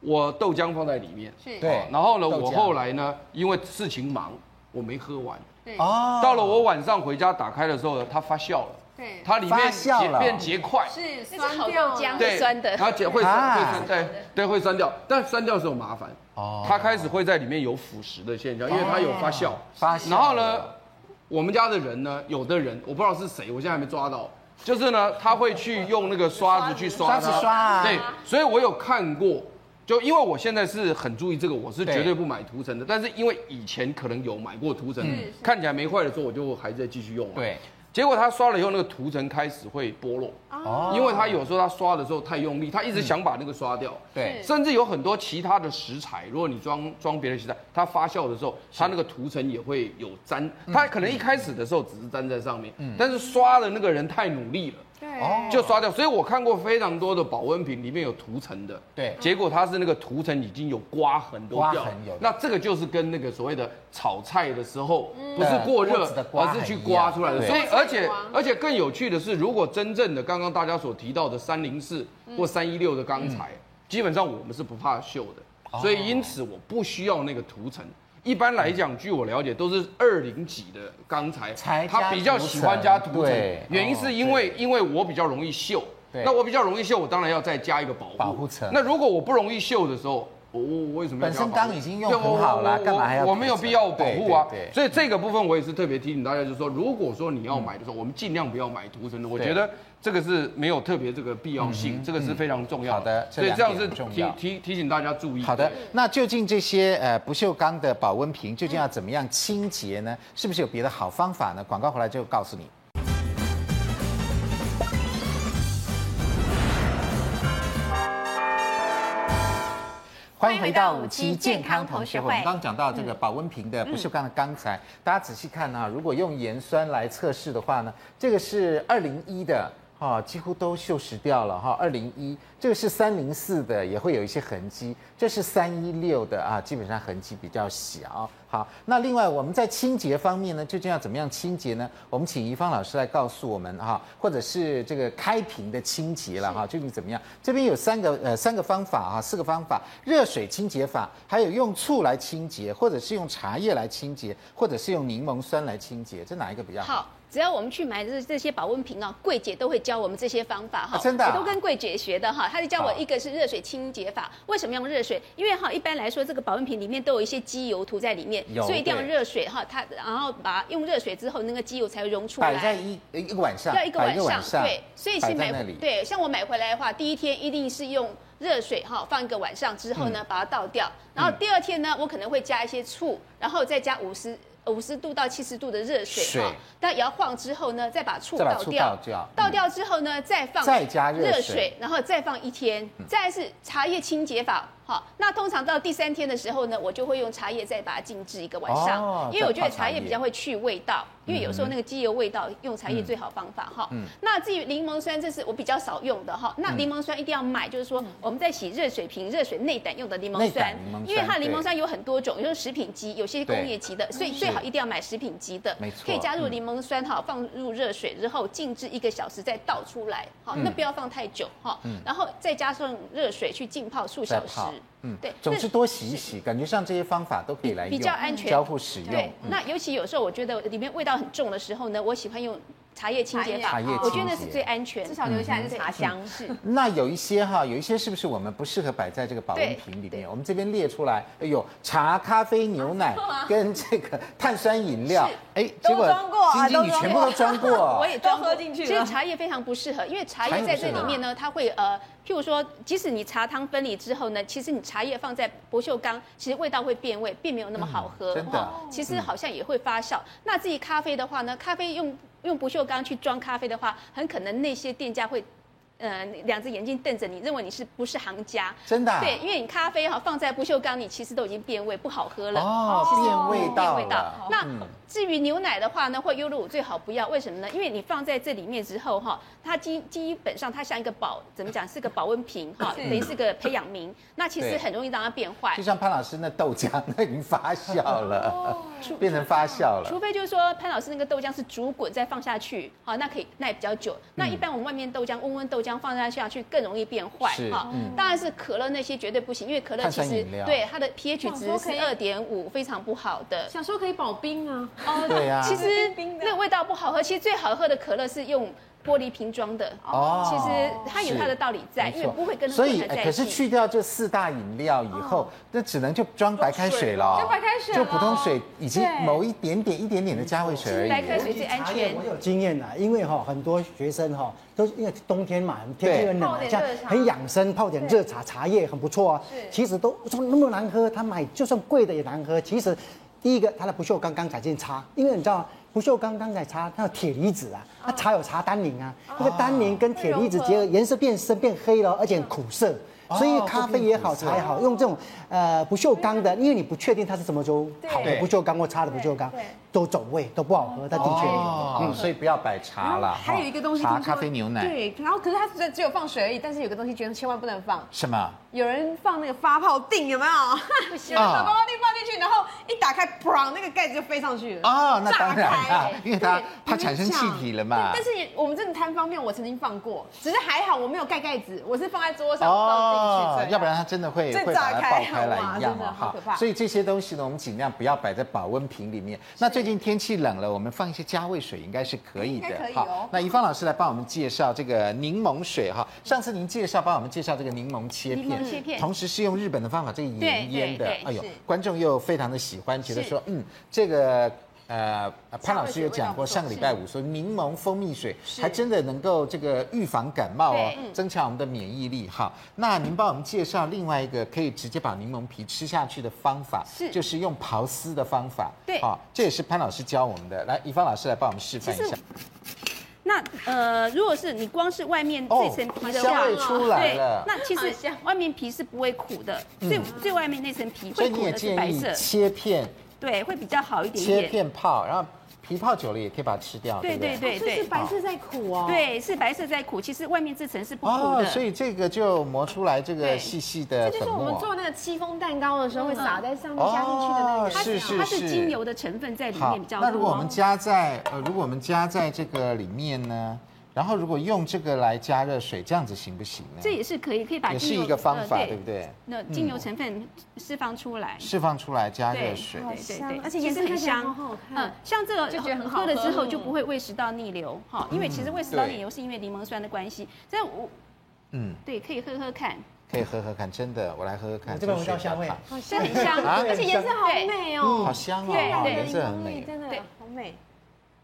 我豆浆放在里面，是对，然后呢，我后来呢，因为事情忙，我没喝完，对哦，到了我晚上回家打开的时候呢，它发酵了。对，它里面结变结块，是酸掉浆，对，酸的，它结会酸，会酸，对对，会酸掉，但酸掉是有麻烦哦，它开始会在里面有腐蚀的现象，因为它有发酵，发酵。然后呢，我们家的人呢，有的人我不知道是谁，我现在还没抓到，就是呢，他会去用那个刷子去刷它，刷，对，所以我有看过，就因为我现在是很注意这个，我是绝对不买涂层的，但是因为以前可能有买过涂层，看起来没坏的时候，我就还在继续用，对。结果他刷了以后，那个涂层开始会剥落，哦，因为他有时候他刷的时候太用力，他一直想把那个刷掉，对，甚至有很多其他的食材，如果你装装别的食材，它发酵的时候，它那个涂层也会有粘，它可能一开始的时候只是粘在上面，但是刷的那个人太努力了。哦，就刷掉，所以我看过非常多的保温瓶里面有涂层的，对，结果它是那个涂层已经有刮痕都掉，那这个就是跟那个所谓的炒菜的时候不是过热，而是去刮出来的。所以而且而且更有趣的是，如果真正的刚刚大家所提到的三零四或三一六的钢材，基本上我们是不怕锈的，所以因此我不需要那个涂层。一般来讲，据我了解，都是二零几的钢材，他比较喜欢加涂层，原因是因为因为我比较容易锈，那我比较容易锈，我当然要再加一个保护。保护层。那如果我不容易锈的时候，我我为什么要加？本身钢已经用很好了，干嘛还要？我没有必要保护啊。所以这个部分我也是特别提醒大家，就是说，如果说你要买的时候，我们尽量不要买涂层的。我觉得。这个是没有特别这个必要性，嗯、这个是非常重要的。好的，所以这样是提提提醒大家注意。好的，那究竟这些呃不锈钢的保温瓶究竟要怎么样清洁呢？是不是有别的好方法呢？广告回来就告诉你。欢迎回到五期健康同学会。我们刚刚讲到这个保温瓶的不锈钢的钢材，大家仔细看啊，如果用盐酸来测试的话呢，这个是二零一的。哈，几乎都锈蚀掉了哈。二零一这个是三零四的，也会有一些痕迹。这是三一六的啊，基本上痕迹比较小。好，那另外我们在清洁方面呢，究竟要怎么样清洁呢？我们请怡芳老师来告诉我们哈，或者是这个开瓶的清洁了哈，究竟怎么样？这边有三个呃三个方法啊，四个方法：热水清洁法，还有用醋来清洁，或者是用茶叶来清洁，或者是用柠檬酸来清洁，这哪一个比较好？好。只要我们去买这这些保温瓶啊，柜姐都会教我们这些方法哈。真的，我都跟柜姐学的哈。她就教我一个是热水清洁法，为什么用热水？因为哈一般来说这个保温瓶里面都有一些机油涂在里面，所以一定要热水哈。它然后把用热水之后，那个机油才会溶出来。摆在一一个晚上，要一个晚上，对。所以是买对，像我买回来的话，第一天一定是用热水哈放一个晚上之后呢，把它倒掉。然后第二天呢，我可能会加一些醋，然后再加五十。五十度到七十度的热水哈，但摇晃之后呢，再把醋倒掉，倒掉之后呢，再放再加热水，然后再放一天，再是茶叶清洁法。好，那通常到第三天的时候呢，我就会用茶叶再把它静置一个晚上，哦、因为我觉得茶叶比较会去味道，因为有时候那个机油味道用茶叶最好方法哈。嗯、那至于柠檬酸，这是我比较少用的哈。那柠檬酸一定要买，就是说我们在洗热水瓶、热水内胆用的柠檬酸，因为它柠檬酸有很多种，有些食品级，有些工业级的，所以最好一定要买食品级的。没错，可以加入柠檬酸哈，放入热水之后静置一个小时再倒出来，好，那不要放太久哈。然后再加上热水去浸泡数小时。嗯，对，总之多洗一洗，感觉上这些方法都可以来用，比较安全，交互使用。对，那尤其有时候我觉得里面味道很重的时候呢，我喜欢用茶叶清洁法，我觉得那是最安全，至少留下来是茶香。是。那有一些哈，有一些是不是我们不适合摆在这个保温瓶里面？我们这边列出来，哎呦，茶、咖啡、牛奶 [LAUGHS] 跟这个碳酸饮料，哎，结果晶晶你全部都 [LAUGHS] 装过，我也装喝进去。其实茶叶非常不适合，因为茶叶在这里面呢，它会呃，譬如说，即使你茶汤分离之后呢，其实你茶叶放在不锈钢，其实味道会变味，并没有那么好喝。真的，其实好像也会发酵。那至于咖啡的话呢，咖啡用。用不锈钢去装咖啡的话，很可能那些店家会。呃，两只眼睛瞪着你，认为你是不是行家？真的、啊？对，因为你咖啡哈放在不锈钢里，其实都已经变味，不好喝了。哦，变味道。变味道。那至于牛奶的话呢，或优酪乳最好不要，为什么呢？因为你放在这里面之后哈，它基基本上它像一个保，怎么讲？是个保温瓶哈，等于是个培养皿。那其实很容易让它变坏。就像潘老师那豆浆，那已经发酵了，哦、变成发酵了。除非就是说潘老师那个豆浆是煮滚再放下去，好，那可以耐比较久。那一般我们外面豆浆温温豆浆。放下下去更容易变坏哈，当然是可乐那些绝对不行，因为可乐其实对它的 pH 值是二点五，非常不好的。想说可以保冰啊，哦，对啊，其实那个味道不好喝，其实最好喝的可乐是用。玻璃瓶装的哦，其实它有它的道理在，因为不会跟它混在一起。所以，可是去掉这四大饮料以后，那只能就装白开水了。就白开水，就普通水以及某一点点、一点点的加味水而已。白开水最安全。我有经验呐，因为哈很多学生哈都因为冬天嘛，天气很冷，像很养生，泡点热茶，茶叶很不错啊。其实都说那么难喝，他买就算贵的也难喝。其实第一个它的不锈钢钢材件差，因为你知道。不锈钢钢材茶，它有铁离子啊，它茶有茶单宁啊，那个单宁跟铁离子结合，颜色变深变黑了，而且很苦涩。所以咖啡也好，茶也好，用这种呃不锈钢的，因为你不确定它是什么时候好的不锈钢或差的不锈钢，都走味，都不好喝。它的确有，所以不要摆茶了。还有一个东西，茶、咖啡、牛奶。对，然后可是它只只有放水而已，但是有个东西绝对千万不能放。什么？有人放那个发泡钉，有没有？[LAUGHS] 不行，把发泡钉放进去，然后一打开，砰，那个盖子就飞上去了。哦，那当然啦，因为它它产生气体了嘛。但是我们真的贪方便，我曾经放过，只是还好我没有盖盖子，我是放在桌上放进去，要不然它真的会会把它爆开来一样哦。哈，所以这些东西呢，我们尽量不要摆在保温瓶里面。那最近天气冷了，我们放一些加味水应该是可以的。好，那怡芳老师来帮我们介绍这个柠檬水哈。上次您介绍帮我们介绍这个柠檬切片。切片，同时是用日本的方法，这个盐腌的，哎呦，观众又非常的喜欢，觉得说，嗯，这个呃，潘老师有讲过，上个礼拜五说柠檬蜂蜜水还真的能够这个预防感冒哦，增强我们的免疫力。哈，那您帮我们介绍另外一个可以直接把柠檬皮吃下去的方法，是，就是用刨丝的方法。对，好，这也是潘老师教我们的。来，怡芳老师来帮我们示范一下。那呃，如果是你光是外面这层皮的话，对，那其实外面皮是不会苦的，最最外面那层皮会苦的是白色。切片，对，会比较好一点点。切片泡，然后。皮泡久了也可以把它吃掉，对对对对，是白色在苦哦。对，是白色在苦，其实外面这层是不苦的。哦，所以这个就磨出来这个细细的。这就是我们做那个戚风蛋糕的时候会撒在上面加进去的那个。是是是。它是精油的成分在里面比较多。那如果我们加在呃，如果我们加在这个里面呢？然后如果用这个来加热水，这样子行不行呢？这也是可以，可以把也是一个方法，对不对？那精油成分释放出来，释放出来加热水，对对对，而且颜色很香，嗯，像这个就觉得很好喝。了之后就不会胃食道逆流哈，因为其实胃食道逆流是因为柠檬酸的关系。这我，嗯，对，可以喝喝看，可以喝喝看，真的，我来喝喝看。这个味道香味，很香，而且颜色好美哦，好香哦，颜色很美，真的好美。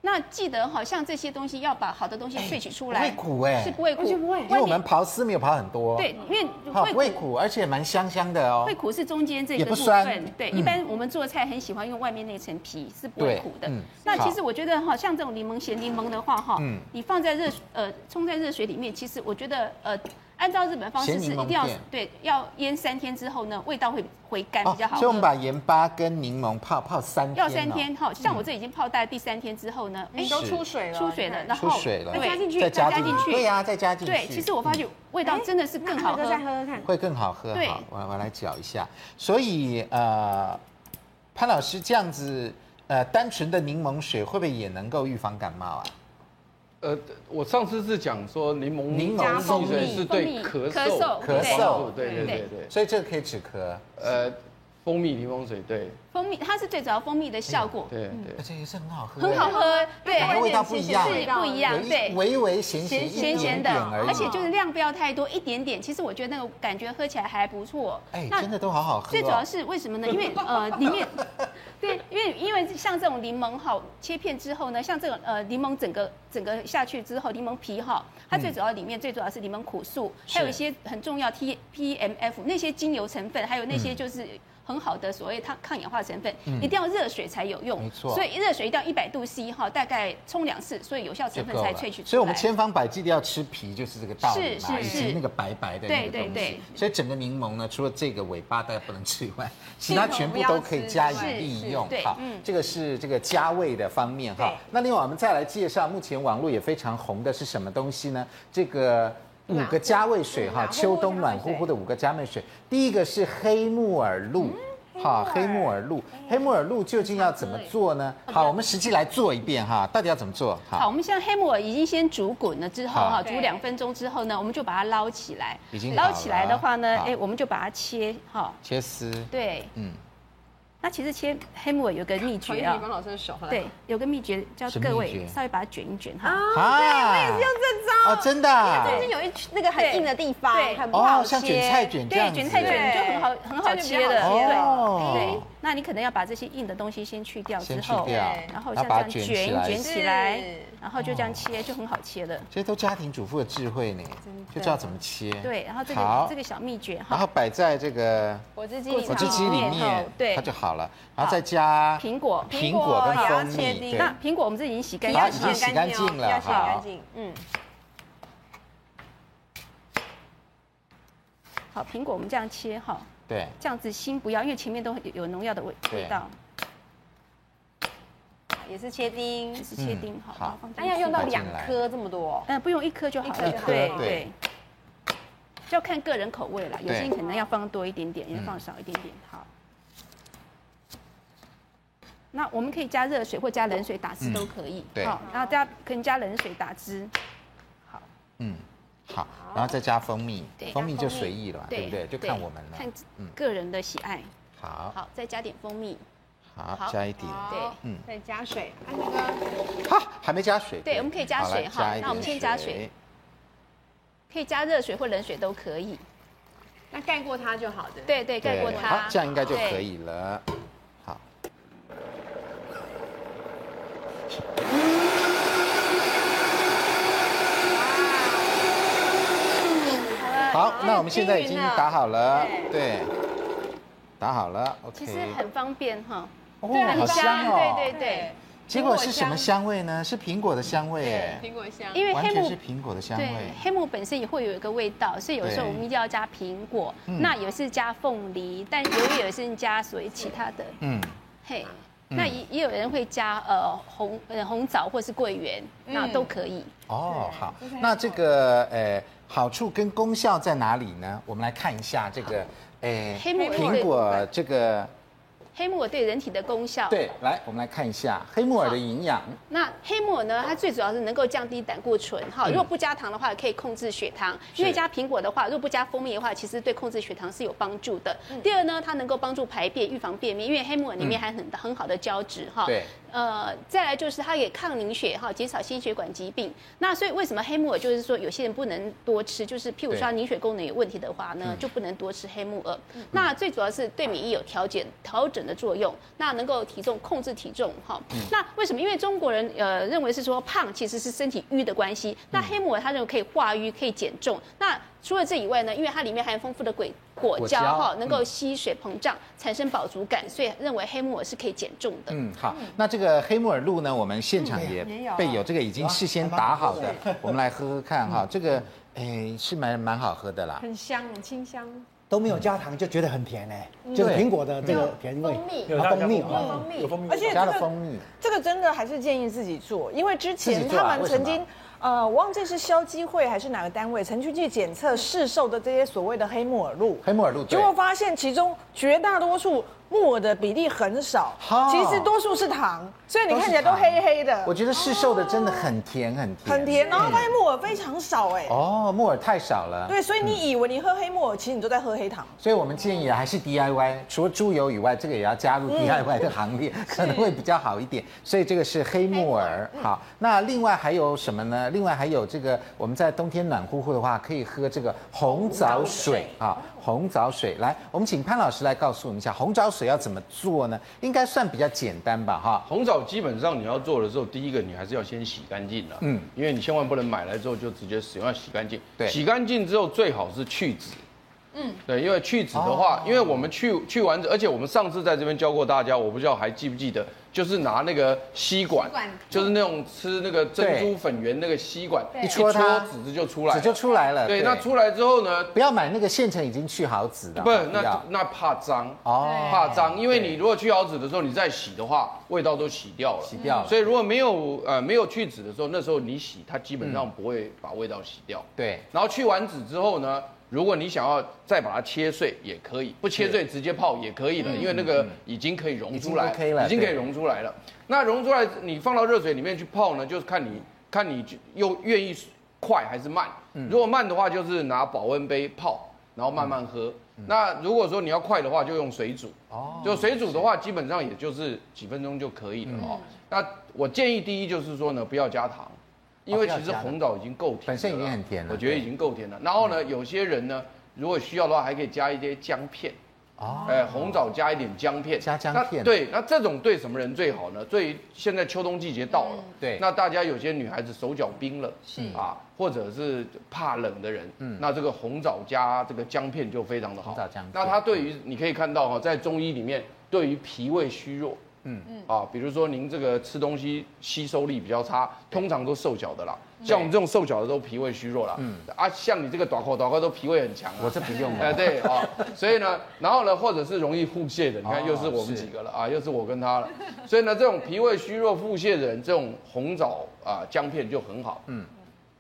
那记得好像这些东西要把好的东西萃取出来，不会苦哎，是不会苦，不会，因为我们刨丝没有刨很多，对，因为不会苦，而且蛮香香的哦。会苦是中间这个部分，对，一般我们做菜很喜欢用外面那层皮，是不会苦的。那其实我觉得哈，像这种柠檬咸柠檬的话哈，你放在热呃冲在热水里面，其实我觉得呃。按照日本方式是一定要对，要腌三天之后呢，味道会回甘比较好。所以我们把盐巴跟柠檬泡泡三天。要三天哈，像我这已经泡大第三天之后呢，哎，都出水了，出水了，然后再加进去，再加进去，对呀，再加进去。对，其实我发觉味道真的是更好喝，再喝喝看，会更好喝。好，我我来搅一下。所以呃，潘老师这样子呃，单纯的柠檬水会不会也能够预防感冒啊？呃，我上次是讲说柠檬柠檬水是对咳嗽咳嗽，咳嗽，对对对对，所以这个可以止咳。呃，蜂蜜柠檬水，对。蜂蜜，它是最主要蜂蜜的效果。对对，而且也是很好喝，很好喝。对，味道不一样，是不一样。对，微微咸咸咸咸的，而且就是量不要太多，一点点。其实我觉得那个感觉喝起来还不错。哎，真的都好好喝。最主要是为什么呢？因为呃里面，对，因为因为像这种柠檬哈，切片之后呢，像这种呃柠檬整个整个下去之后，柠檬皮哈，它最主要里面最主要是柠檬苦素，还有一些很重要 T P M F 那些精油成分，还有那些就是。很好的所谓抗抗氧化成分，一定要热水才有用，没错。所以热水一定要一百度 C 哈，大概冲两次，所以有效成分才萃取出来。所以我们千方百计的要吃皮，就是这个道理嘛，以及那个白白的那个东西。所以整个柠檬呢，除了这个尾巴大家不能吃以外，[LAUGHS] 其他全部都可以加以利用。好，这个是这个加味的方面哈。那另外我们再来介绍，目前网络也非常红的是什么东西呢？这个。五个加味水哈，秋冬暖乎乎的五个加味水。第一个是黑木耳露，好，黑木耳。露，黑木耳露究竟要怎么做呢？好，我们实际来做一遍哈，到底要怎么做？好，我们现在黑木耳已经先煮滚了之后哈，煮两分钟之后呢，我们就把它捞起来。已经捞起来的话呢，哎，我们就把它切哈，切丝。对，嗯。那其实切黑木耳有个秘诀啊，老师的手，对，有个秘诀叫各位稍微把它卷一卷哈。啊，对，我也是用这招。哦，真的。中间有一那个很硬的地方，很不好切。像卷菜卷这样。对，卷菜卷就很好，很好切的。哦。对。那你可能要把这些硬的东西先去掉之后，然后像这样卷卷起来，然后就这样切，就很好切了。这些都家庭主妇的智慧呢，就知道怎么切。对，然后这个这个小秘诀哈。然后摆在这个果汁机果汁机里面，对，它就好了。然后再加苹果，苹果跟蜂蜜。那苹果我们这已经洗干净，了，已经洗干净了，要洗干净。嗯。好，苹果我们这样切哈。对，这样子心不要，因为前面都有农药的味味道。也是切丁，也是切丁，好。那要用到两颗这么多？嗯，不用一颗就好了。对对。就要看个人口味了，有些人可能要放多一点点，有些放少一点点。好。那我们可以加热水或加冷水打汁都可以。对。好，然后加可以加冷水打汁。好。嗯。好，然后再加蜂蜜，蜂蜜就随意了，对不对？就看我们了，看个人的喜爱。好，好，再加点蜂蜜。好，加一点。对，嗯，再加水。那个，好，还没加水。对，我们可以加水哈。那我们先加水，可以加热水或冷水都可以。那盖过它就好的。对对，盖过它。好，这样应该就可以了。好。好，那我们现在已经打好了，对，打好了，OK。其实很方便哈，哦，好香哦，对对对。结果是什么香味呢？是苹果的香味，哎，苹果香，因为黑木是苹果的香味，黑木本身也会有一个味道，所以有时候我们一定要加苹果，那有是加凤梨，但由于有些人加所谓其他的，嗯，嘿，那也也有人会加呃红呃红枣或是桂圆，那都可以。哦，好，那这个呃。好处跟功效在哪里呢？我们来看一下这个，诶，黑木耳苹果这个。黑木耳对人体的功效，对，来，我们来看一下黑木耳的营养。那黑木耳呢？它最主要是能够降低胆固醇，哈。如果不加糖的话，可以控制血糖。因为加苹果的话，如果不加蜂蜜的话，其实对控制血糖是有帮助的。第二呢，它能够帮助排便，预防便秘，因为黑木耳里面含很很好的胶质，哈。对。呃，再来就是它也抗凝血，哈，减少心血管疾病。那所以为什么黑木耳就是说有些人不能多吃？就是譬如说凝血功能有问题的话呢，就不能多吃黑木耳。那最主要是对免疫有调节调整的作用，那能够体重控制体重哈。嗯、那为什么？因为中国人呃认为是说胖其实是身体瘀的关系。那黑木耳它认为可以化瘀，可以减重。那除了这以外呢，因为它里面含有丰富的果果胶哈，能够吸水膨胀，产生饱足感，所以认为黑木耳是可以减重的。嗯，好。那这个黑木耳露呢，我们现场也备有这个已经事先打好的，我们来喝喝看哈。这个哎是蛮蛮好喝的啦，很香，很清香。都没有加糖就觉得很甜哎，就是苹果的这个甜味。蜂蜜，有蜂蜜，蜂蜜，而且加了蜂蜜。这个真的还是建议自己做，因为之前他们曾经呃，我忘记是消基会还是哪个单位曾经去检测市售的这些所谓的黑木耳露，黑木耳露，结果发现其中绝大多数。木耳的比例很少，其实多数是糖，所以你看起来都黑黑的。我觉得市售的真的很甜，很甜，很甜。然后发现木耳非常少，哎。哦，木耳太少了。对，所以你以为你喝黑木耳，其实你都在喝黑糖。所以我们建议还是 DIY，除了猪油以外，这个也要加入 DIY 的行列，[LAUGHS] 可能会比较好一点。所以这个是黑木耳。好，那另外还有什么呢？另外还有这个，我们在冬天暖乎乎的话，可以喝这个红枣水啊。红枣水，来，我们请潘老师来告诉我们一下，红枣水要怎么做呢？应该算比较简单吧，哈。红枣基本上你要做的时候，第一个你还是要先洗干净了，嗯，因为你千万不能买来之后就直接使用，要洗干净。对，洗干净之后最好是去籽。嗯，对，因为去籽的话，因为我们去去完，而且我们上次在这边教过大家，我不知道还记不记得，就是拿那个吸管，就是那种吃那个珍珠粉圆那个吸管，一戳它，籽子就出来，籽就出来了。对，那出来之后呢，不要买那个现成已经去好籽的，不，那那怕脏哦，怕脏，因为你如果去好籽的时候，你再洗的话，味道都洗掉了，洗掉了。所以如果没有呃没有去籽的时候，那时候你洗，它基本上不会把味道洗掉。对，然后去完籽之后呢，如果你想要再把它切碎也可以，不切碎直接泡也可以的，因为那个已经可以溶出来，已经可以溶出来了。那溶出来你放到热水里面去泡呢，就是看你看你又愿意快还是慢。如果慢的话，就是拿保温杯泡，然后慢慢喝。那如果说你要快的话，就用水煮。哦，就水煮的话，基本上也就是几分钟就可以了哦。那我建议第一就是说呢，不要加糖。因为其实红枣已经够甜了，本身已经很甜了，我觉得已经够甜了。然后呢，有些人呢，如果需要的话，还可以加一些姜片。哦，哎，红枣加一点姜片，加姜片。对，那这种对什么人最好呢？对，现在秋冬季节到了，对，那大家有些女孩子手脚冰冷，是啊，或者是怕冷的人，嗯，那这个红枣加这个姜片就非常的好。红枣姜片。那它对于你可以看到哈，在中医里面，对于脾胃虚弱。嗯嗯啊，比如说您这个吃东西吸收力比较差，通常都瘦脚的啦。像我们这种瘦脚的都脾胃虚弱啦。嗯啊，像你这个短口短口都脾胃很强。我这不用。哎对啊，所以呢，[LAUGHS] 然后呢，或者是容易腹泻的，你看又是我们几个了啊，又是我跟他了。所以呢，这种脾胃虚弱、腹泻的人，这种红枣啊姜片就很好。嗯。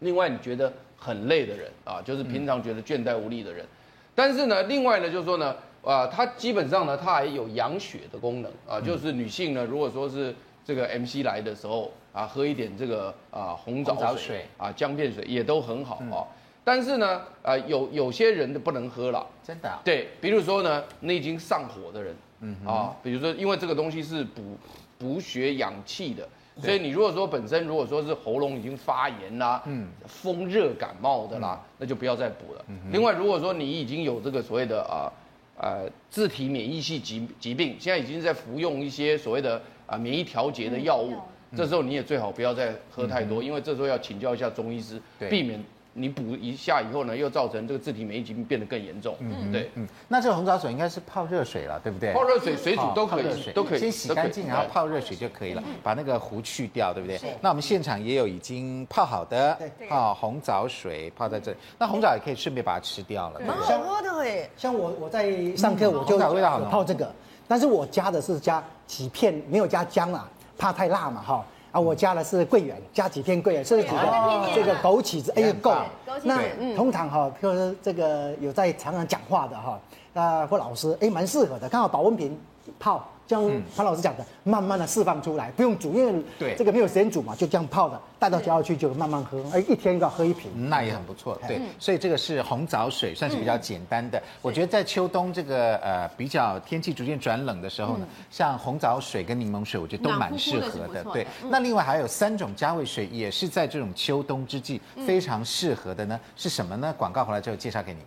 另外，你觉得很累的人啊，就是平常觉得倦怠无力的人，但是呢，另外呢，就是说呢。啊，它基本上呢，它还有养血的功能啊，就是女性呢，如果说是这个 MC 来的时候啊，喝一点这个啊红枣水啊姜片水也都很好啊。但是呢，啊有有些人的不能喝了，真的。对，比如说呢，你已经上火的人，嗯啊，比如说因为这个东西是补补血养气的，所以你如果说本身如果说是喉咙已经发炎啦，嗯，风热感冒的啦，那就不要再补了。另外，如果说你已经有这个所谓的啊。呃，自体免疫系疾疾病，现在已经在服用一些所谓的啊、呃、免疫调节的药物，嗯、这时候你也最好不要再喝太多，嗯、因为这时候要请教一下中医师，对。避免你补一下以后呢，又造成这个自体免疫疾病变得更严重。嗯，对，嗯，那这个红枣水应该是泡热水了，对不对？泡热水、水煮都可以，都可以，先洗干净，然后泡热水就可以了，把那个糊去掉，对不对？那我们现场也有已经泡好的，泡红枣水泡在这里，那红枣也可以顺便把它吃掉了。蛮好喝的哎，像我我在上课我就泡这个，但是我加的是加几片，没有加姜啊，怕太辣嘛哈。啊，我加的是桂圆，加几片桂圆，甚至几个这个枸杞子，哎呀够。那通常哈，譬如说这个有在常常讲话的哈，啊或老师，哎蛮适合的，刚好保温瓶泡。像潘老师讲的，慢慢的释放出来，不用煮，因为对这个没有时间煮嘛，就这样泡的，带到家里去就慢慢喝，哎，一天要喝一瓶，那也很不错。对，所以这个是红枣水，算是比较简单的。我觉得在秋冬这个呃比较天气逐渐转冷的时候呢，像红枣水跟柠檬水，我觉得都蛮适合的。对，那另外还有三种加味水，也是在这种秋冬之际非常适合的呢，是什么呢？广告回来之后介绍给你。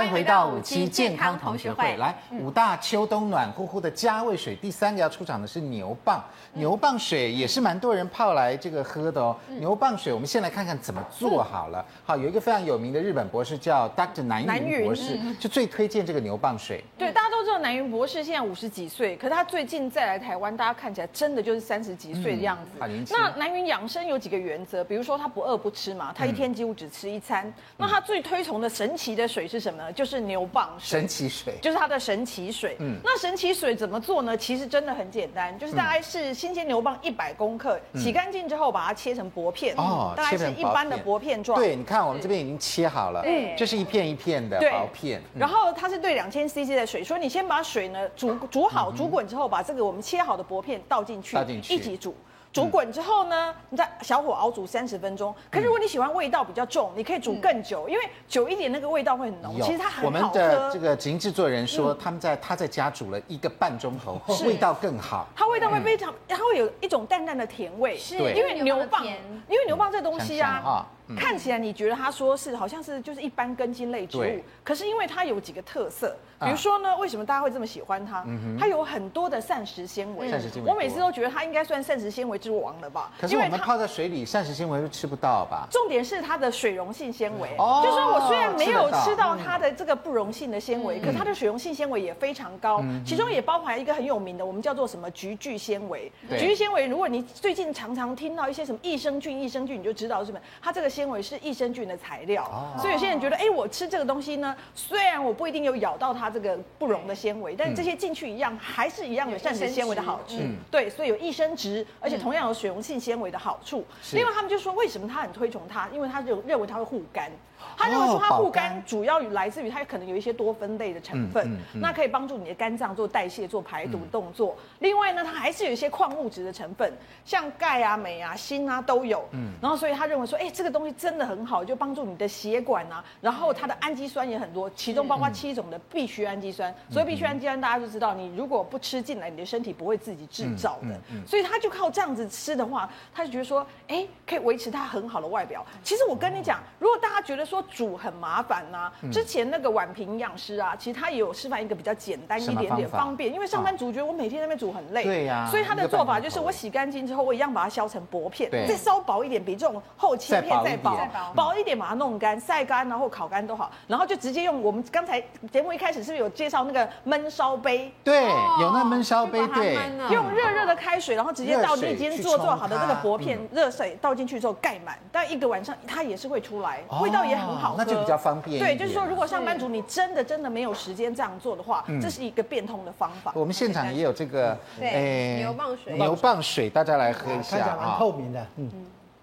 欢迎回到五期健康同学会。来，五大秋冬暖乎乎的加味水，第三个要出场的是牛蒡。牛蒡水也是蛮多人泡来这个喝的哦。牛蒡水，我们先来看看怎么做好了。好，有一个非常有名的日本博士叫 Dr. 南云博士，就最推荐这个牛蒡水。对，大家都知知道南云博士现在五十几岁，可是他最近再来台湾，大家看起来真的就是三十几岁的样子。嗯、那南云养生有几个原则，比如说他不饿不吃嘛，他一天几乎只吃一餐。嗯、那他最推崇的神奇的水是什么呢？就是牛蒡水。神奇水就是它的神奇水。嗯，那神奇水怎么做呢？其实真的很简单，就是大概是新鲜牛蒡一百公克，嗯、洗干净之后把它切成薄片。哦，大概是一般的薄片状。对，你看我们这边已经切好了，嗯，这是一片一片的薄片。然后它是兑两千 CC 的水，所以你先把水呢煮煮好，煮滚之后，把这个我们切好的薄片倒进去，倒进去一起煮。煮滚之后呢，你再小火熬煮三十分钟。可是如果你喜欢味道比较重，你可以煮更久，因为久一点那个味道会很浓。其实它很好喝。我们的这个节目制作人说，他们在他在家煮了一个半钟头，味道更好。它味道会非常，它会有一种淡淡的甜味。是，因为牛蒡，因为牛蒡这东西啊。看起来你觉得他说是好像是就是一般根茎类植物，可是因为它有几个特色，比如说呢，为什么大家会这么喜欢它？它有很多的膳食纤维。膳食纤维，我每次都觉得它应该算膳食纤维之王了吧？可是我们泡在水里，膳食纤维都吃不到吧？重点是它的水溶性纤维，就是说我虽然没有吃到它的这个不溶性的纤维，可它的水溶性纤维也非常高，其中也包含一个很有名的，我们叫做什么菊苣纤维。菊苣纤维，如果你最近常常听到一些什么益生菌、益生菌，你就知道是什么，它这个纤维是益生菌。的材料，所以有些人觉得，哎，我吃这个东西呢，虽然我不一定有咬到它这个不溶的纤维，但是这些进去一样，还是一样有膳食纤维的好处。对，所以有益生值，而且同样有水溶性纤维的好处。另外，他们就说，为什么他很推崇它？因为他就认为它会护肝。他认为说，它护肝主要来自于它可能有一些多酚类的成分，那可以帮助你的肝脏做代谢、做排毒动作。另外呢，它还是有一些矿物质的成分，像钙啊、镁啊、锌啊都有。嗯，然后所以他认为说，哎，这个东西真的很好，就帮助你的血管啊。然后它的氨基酸也很多，其中包括七种的必需氨基酸。所以必需氨基酸大家就知道，你如果不吃进来，你的身体不会自己制造的。所以他就靠这样子吃的话，他就觉得说，哎，可以维持它很好的外表。其实我跟你讲，如果大家觉得说，煮很麻烦呐、啊，之前那个宛平营养师啊，其实他也有示范一个比较简单一点点方便，因为上班族觉得我每天在那边煮很累，对呀，所以他的做法就是我洗干净之后，我一样把它削成薄片，再稍薄一点，比这种厚切片再薄，薄一点把它弄干，晒干然后烤干都好，然后就直接用我们刚才节目一开始是不是有介绍那个焖烧杯？对，有那焖烧杯，对，用热热的开水，然后直接倒你已经做做好的那个薄片，热水倒进去之后盖满，但一个晚上它也是会出来，味道也很好那就。比较方便。对，就是说，如果上班族你真的真的没有时间这样做的话，这是一个变通的方法。我们现场也有这个，对，牛蒡水，牛蒡水，大家来喝一下啊。透明的，嗯，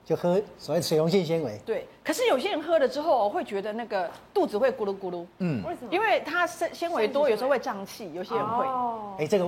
就喝所谓水溶性纤维。对，可是有些人喝了之后会觉得那个肚子会咕噜咕噜，嗯，为什么？因为它纤纤维多，有时候会胀气，有些人会。哦哎，这个。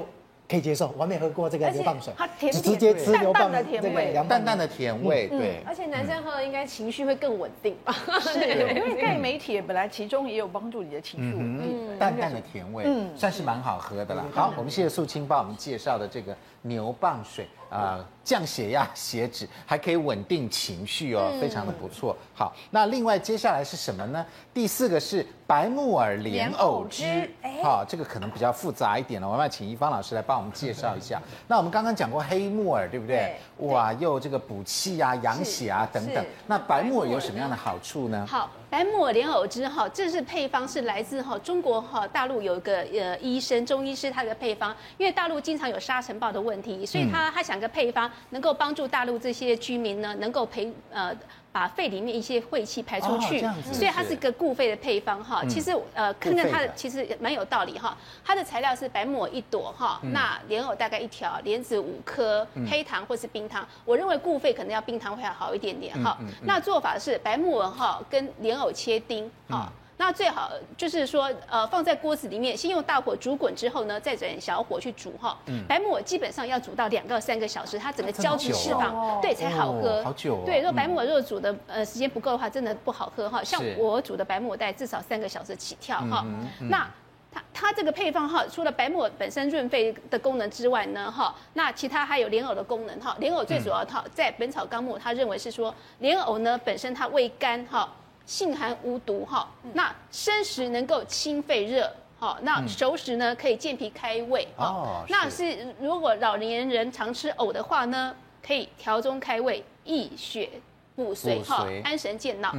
可以接受，我没喝过这个牛蒡水，它甜直接吃牛蒡的甜味，淡淡的甜味，对。而且男生喝了应该情绪会更稳定吧？[LAUGHS] 是，因为钙、镁、铁本来其中也有帮助你的情绪稳定。淡淡的甜味，嗯，算是蛮好喝的了。好，我们谢谢素清帮我们介绍的这个牛蒡水啊，降血压、血脂，还可以稳定情绪哦，非常的不错。好，那另外接下来是什么呢？第四个是。白木耳莲藕汁，好，这个可能比较复杂一点了，我们要请一芳老师来帮我们介绍一下。那我们刚刚讲过黑木耳，对不对？哇，又这个补气啊、养血啊等等。那白木耳有什么样的好处呢？好，白木耳莲藕汁哈，这是配方是来自哈中国哈大陆有一个呃医生中医师他的配方，因为大陆经常有沙尘暴的问题，所以他他想个配方能够帮助大陆这些居民呢能够陪呃。把肺里面一些晦气排出去，所以它是一个固肺的配方哈。其实呃，看看它的其实蛮有道理哈。它的材料是白木耳一朵哈，那莲藕大概一条，莲子五颗，黑糖或是冰糖。我认为固肺可能要冰糖会好一点点哈。那做法是白木耳哈跟莲藕切丁啊。那最好就是说，呃，放在锅子里面，先用大火煮滚之后呢，再转小火去煮哈。嗯。白木耳基本上要煮到两到三个小时，它整个胶质释放，对，才好喝。好久。对，如果白木耳如果煮的呃时间不够的话，真的不好喝哈。像我煮的白木耳，大概至少三个小时起跳哈。那它它这个配方哈，除了白木耳本身润肺的功能之外呢，哈，那其他还有莲藕的功能哈。莲藕最主要它在《本草纲目》，它认为是说莲藕呢本身它味甘哈。性寒无毒哈，那生食能够清肺热，好，那熟食呢可以健脾开胃，哦，那是。如果老年人常吃藕的话呢，可以调中开胃、益血补髓哈，安神健脑。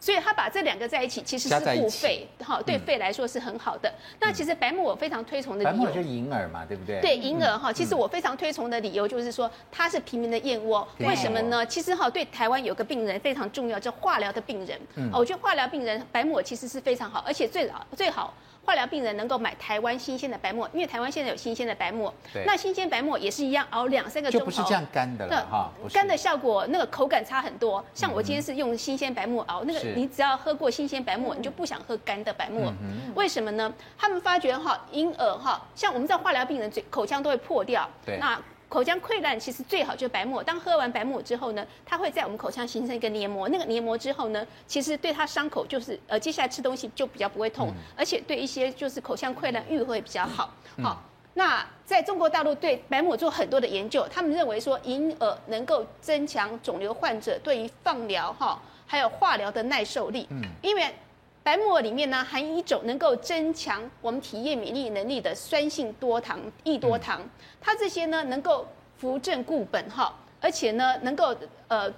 所以他把这两个在一起，其实是护肺，哈，对肺来说是很好的。那其实白木耳非常推崇的理由，白木耳就银耳嘛，对不对？对，银耳哈，其实我非常推崇的理由就是说，它是平民的燕窝。为什么呢？其实哈，对台湾有个病人非常重要，叫化疗的病人。嗯，我觉得化疗病人白木耳其实是非常好，而且最好最好。化疗病人能够买台湾新鲜的白沫，因为台湾现在有新鲜的白沫。对。那新鲜白沫也是一样，熬两三个钟头。就不是这样干的了哈。干的效果那个口感差很多。像我今天是用新鲜白木耳熬，那个你只要喝过新鲜白沫，你就不想喝干的白木耳。为什么呢？他们发觉哈，婴儿哈，像我们知道化疗病人嘴口腔都会破掉。对。那口腔溃烂其实最好就是白木耳。当喝完白沫之后呢，它会在我们口腔形成一个黏膜。那个黏膜之后呢，其实对它伤口就是呃，接下来吃东西就比较不会痛，嗯、而且对一些就是口腔溃烂愈会比较好。嗯、好，那在中国大陆对白沫做很多的研究，他们认为说银耳能够增强肿瘤患者对于放疗哈还有化疗的耐受力。嗯，因为。白木耳里面呢，含一种能够增强我们体液免疫能力的酸性多糖异多糖，它这些呢能够扶正固本哈，而且呢能够呃。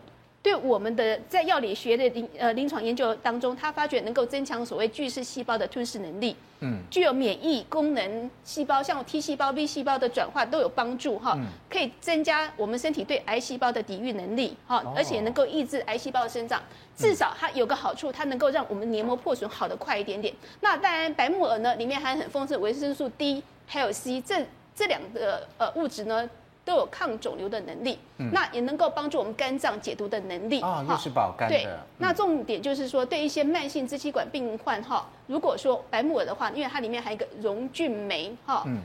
对我们的在药理学的临呃临床研究当中，他发觉能够增强所谓巨噬细胞的吞噬能力，嗯，具有免疫功能细胞，像 T 细胞、B 细胞的转化都有帮助哈，可以增加我们身体对癌细胞的抵御能力哈，而且能够抑制癌细胞的生长。至少它有个好处，它能够让我们黏膜破损好得快一点点。那当然，白木耳呢里面含很丰盛的维生素 D 还有 C，这这两个呃物质呢。都有抗肿瘤的能力，嗯、那也能够帮助我们肝脏解毒的能力啊，又是保肝的。对，那重点就是说，对一些慢性支气管病患哈，如果说白木耳的话，因为它里面还有一个溶菌酶哈，嗯，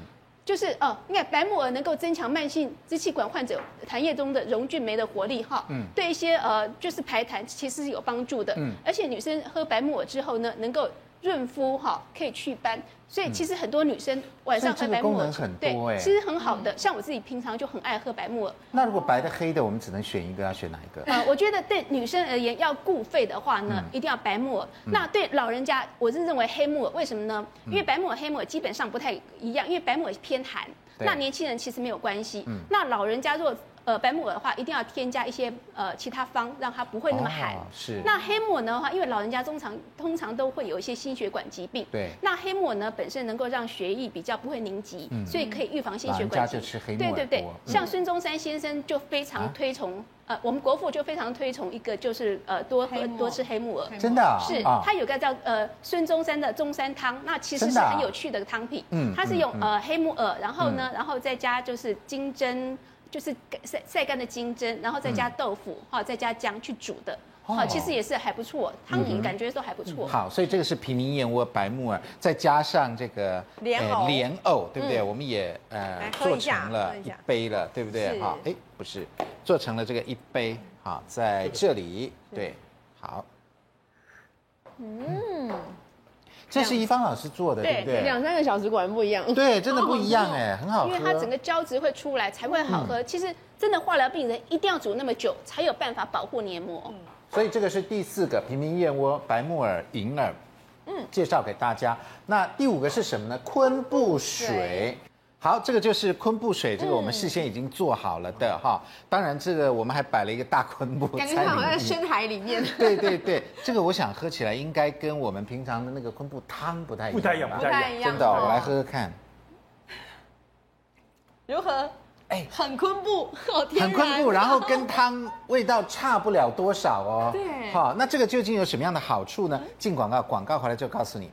就是哦，你看白木耳能够增强慢性支气管患者痰液中的溶菌酶的活力哈，嗯，对一些呃就是排痰其实是有帮助的，嗯，而且女生喝白木耳之后呢，能够。润肤哈，可以祛斑，所以其实很多女生晚上喝白木耳，对，其实很好的。像我自己平常就很爱喝白木耳。那如果白的黑的，我们只能选一个，要选哪一个？呃，我觉得对女生而言，要固肺的话呢，一定要白木耳。那对老人家，我是认为黑木耳，为什么呢？因为白木耳、黑木耳基本上不太一样，因为白木耳偏寒，那年轻人其实没有关系。那老人家若呃，白木耳的话，一定要添加一些呃其他方，让它不会那么寒。哦、是。那黑木耳的话，因为老人家通常通常都会有一些心血管疾病。对。那黑木耳呢，本身能够让血液比较不会凝集，嗯、所以可以预防心血管疾病。对对对。嗯、像孙中山先生就非常推崇，啊、呃，我们国父就非常推崇一个，就是呃多喝多吃黑木耳。真的啊。是，他有个叫呃孙中山的中山汤，那其实是很有趣的汤品。嗯。它是用呃黑木耳，然后呢，然后再加就是金针。就是晒晒干的金针，然后再加豆腐，哈、嗯，再加姜去煮的，哈、哦，其实也是还不错，汤饮感觉都还不错、嗯。好，所以这个是平民燕窝白木耳，再加上这个莲藕，莲藕，对不对？嗯、我们也呃做成了一杯了，对不对？好，哎，不是，做成了这个一杯，好，在这里，对，好，嗯。这是一方老师做的，对不对？两三个小时果然不一样。对，真的不一样哎，很好喝。因为它整个胶质会出来才会好喝。其实真的化疗病人一定要煮那么久，才有办法保护黏膜。所以这个是第四个平民燕窝白木耳银耳，嗯，介绍给大家。那第五个是什么呢？昆布水。好，这个就是昆布水，这个我们事先已经做好了的哈。当然，这个我们还摆了一个大昆布，[LAUGHS] 感觉好像在深海里面。[LAUGHS] 对对对，这个我想喝起来应该跟我们平常的那个昆布汤不太一样。不太一样，不太一样。真的，我来喝喝看。如何？哎，很昆布，[LAUGHS] 很昆布，然后跟汤味道差不了多少哦。对。好，那这个究竟有什么样的好处呢？进广告，广告回来就告诉你。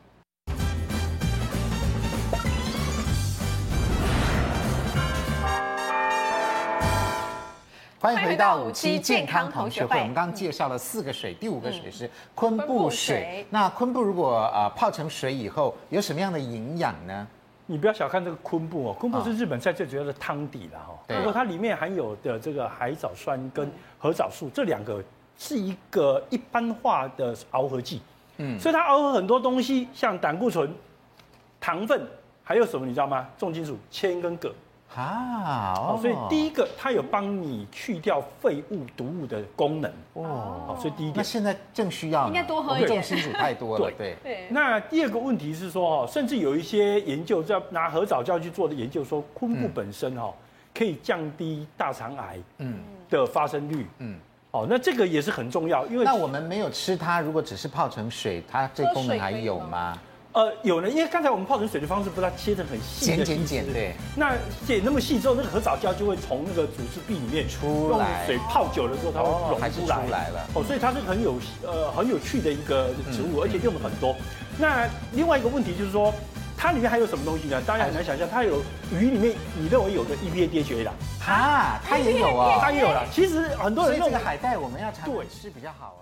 欢迎回到五期健康同学会。我们刚刚介绍了四个水，第五个水是昆布水。那昆布如果呃泡成水以后，有什么样的营养呢？你不要小看这个昆布哦，昆布是日本菜最主要的汤底了哈。不过它里面含有的这个海藻酸跟核藻素这两个是一个一般化的螯合剂。嗯，所以它螯合很多东西，像胆固醇、糖分，还有什么你知道吗？重金属铅跟铬。啊，哦，所以第一个，它有帮你去掉废物、毒物的功能哦。所以第一点，那现在正需要，应该多喝一点。重金属太多了，对对。那第二个问题是说，哦，甚至有一些研究在拿核藻胶去做的研究，说昆布本身哦，可以降低大肠癌嗯的发生率嗯。哦，那这个也是很重要，因为那我们没有吃它，如果只是泡成水，它这功能还有吗？呃，有呢，因为刚才我们泡成水的方式，不是它切成很细的剪剪剪，对。那剪那么细之后，那个核藻胶就会从那个组织壁里面出来。水泡久了之后，它会溶出来。出来了。哦，所以它是很有呃很有趣的一个植物，而且用的很多。那另外一个问题就是说，它里面还有什么东西呢？大家很难想象，它有鱼里面你认为有的 EPA、DHA 啦，啊，它也有啊，它也有啦。其实很多人认为海带我们要常吃比较好啊。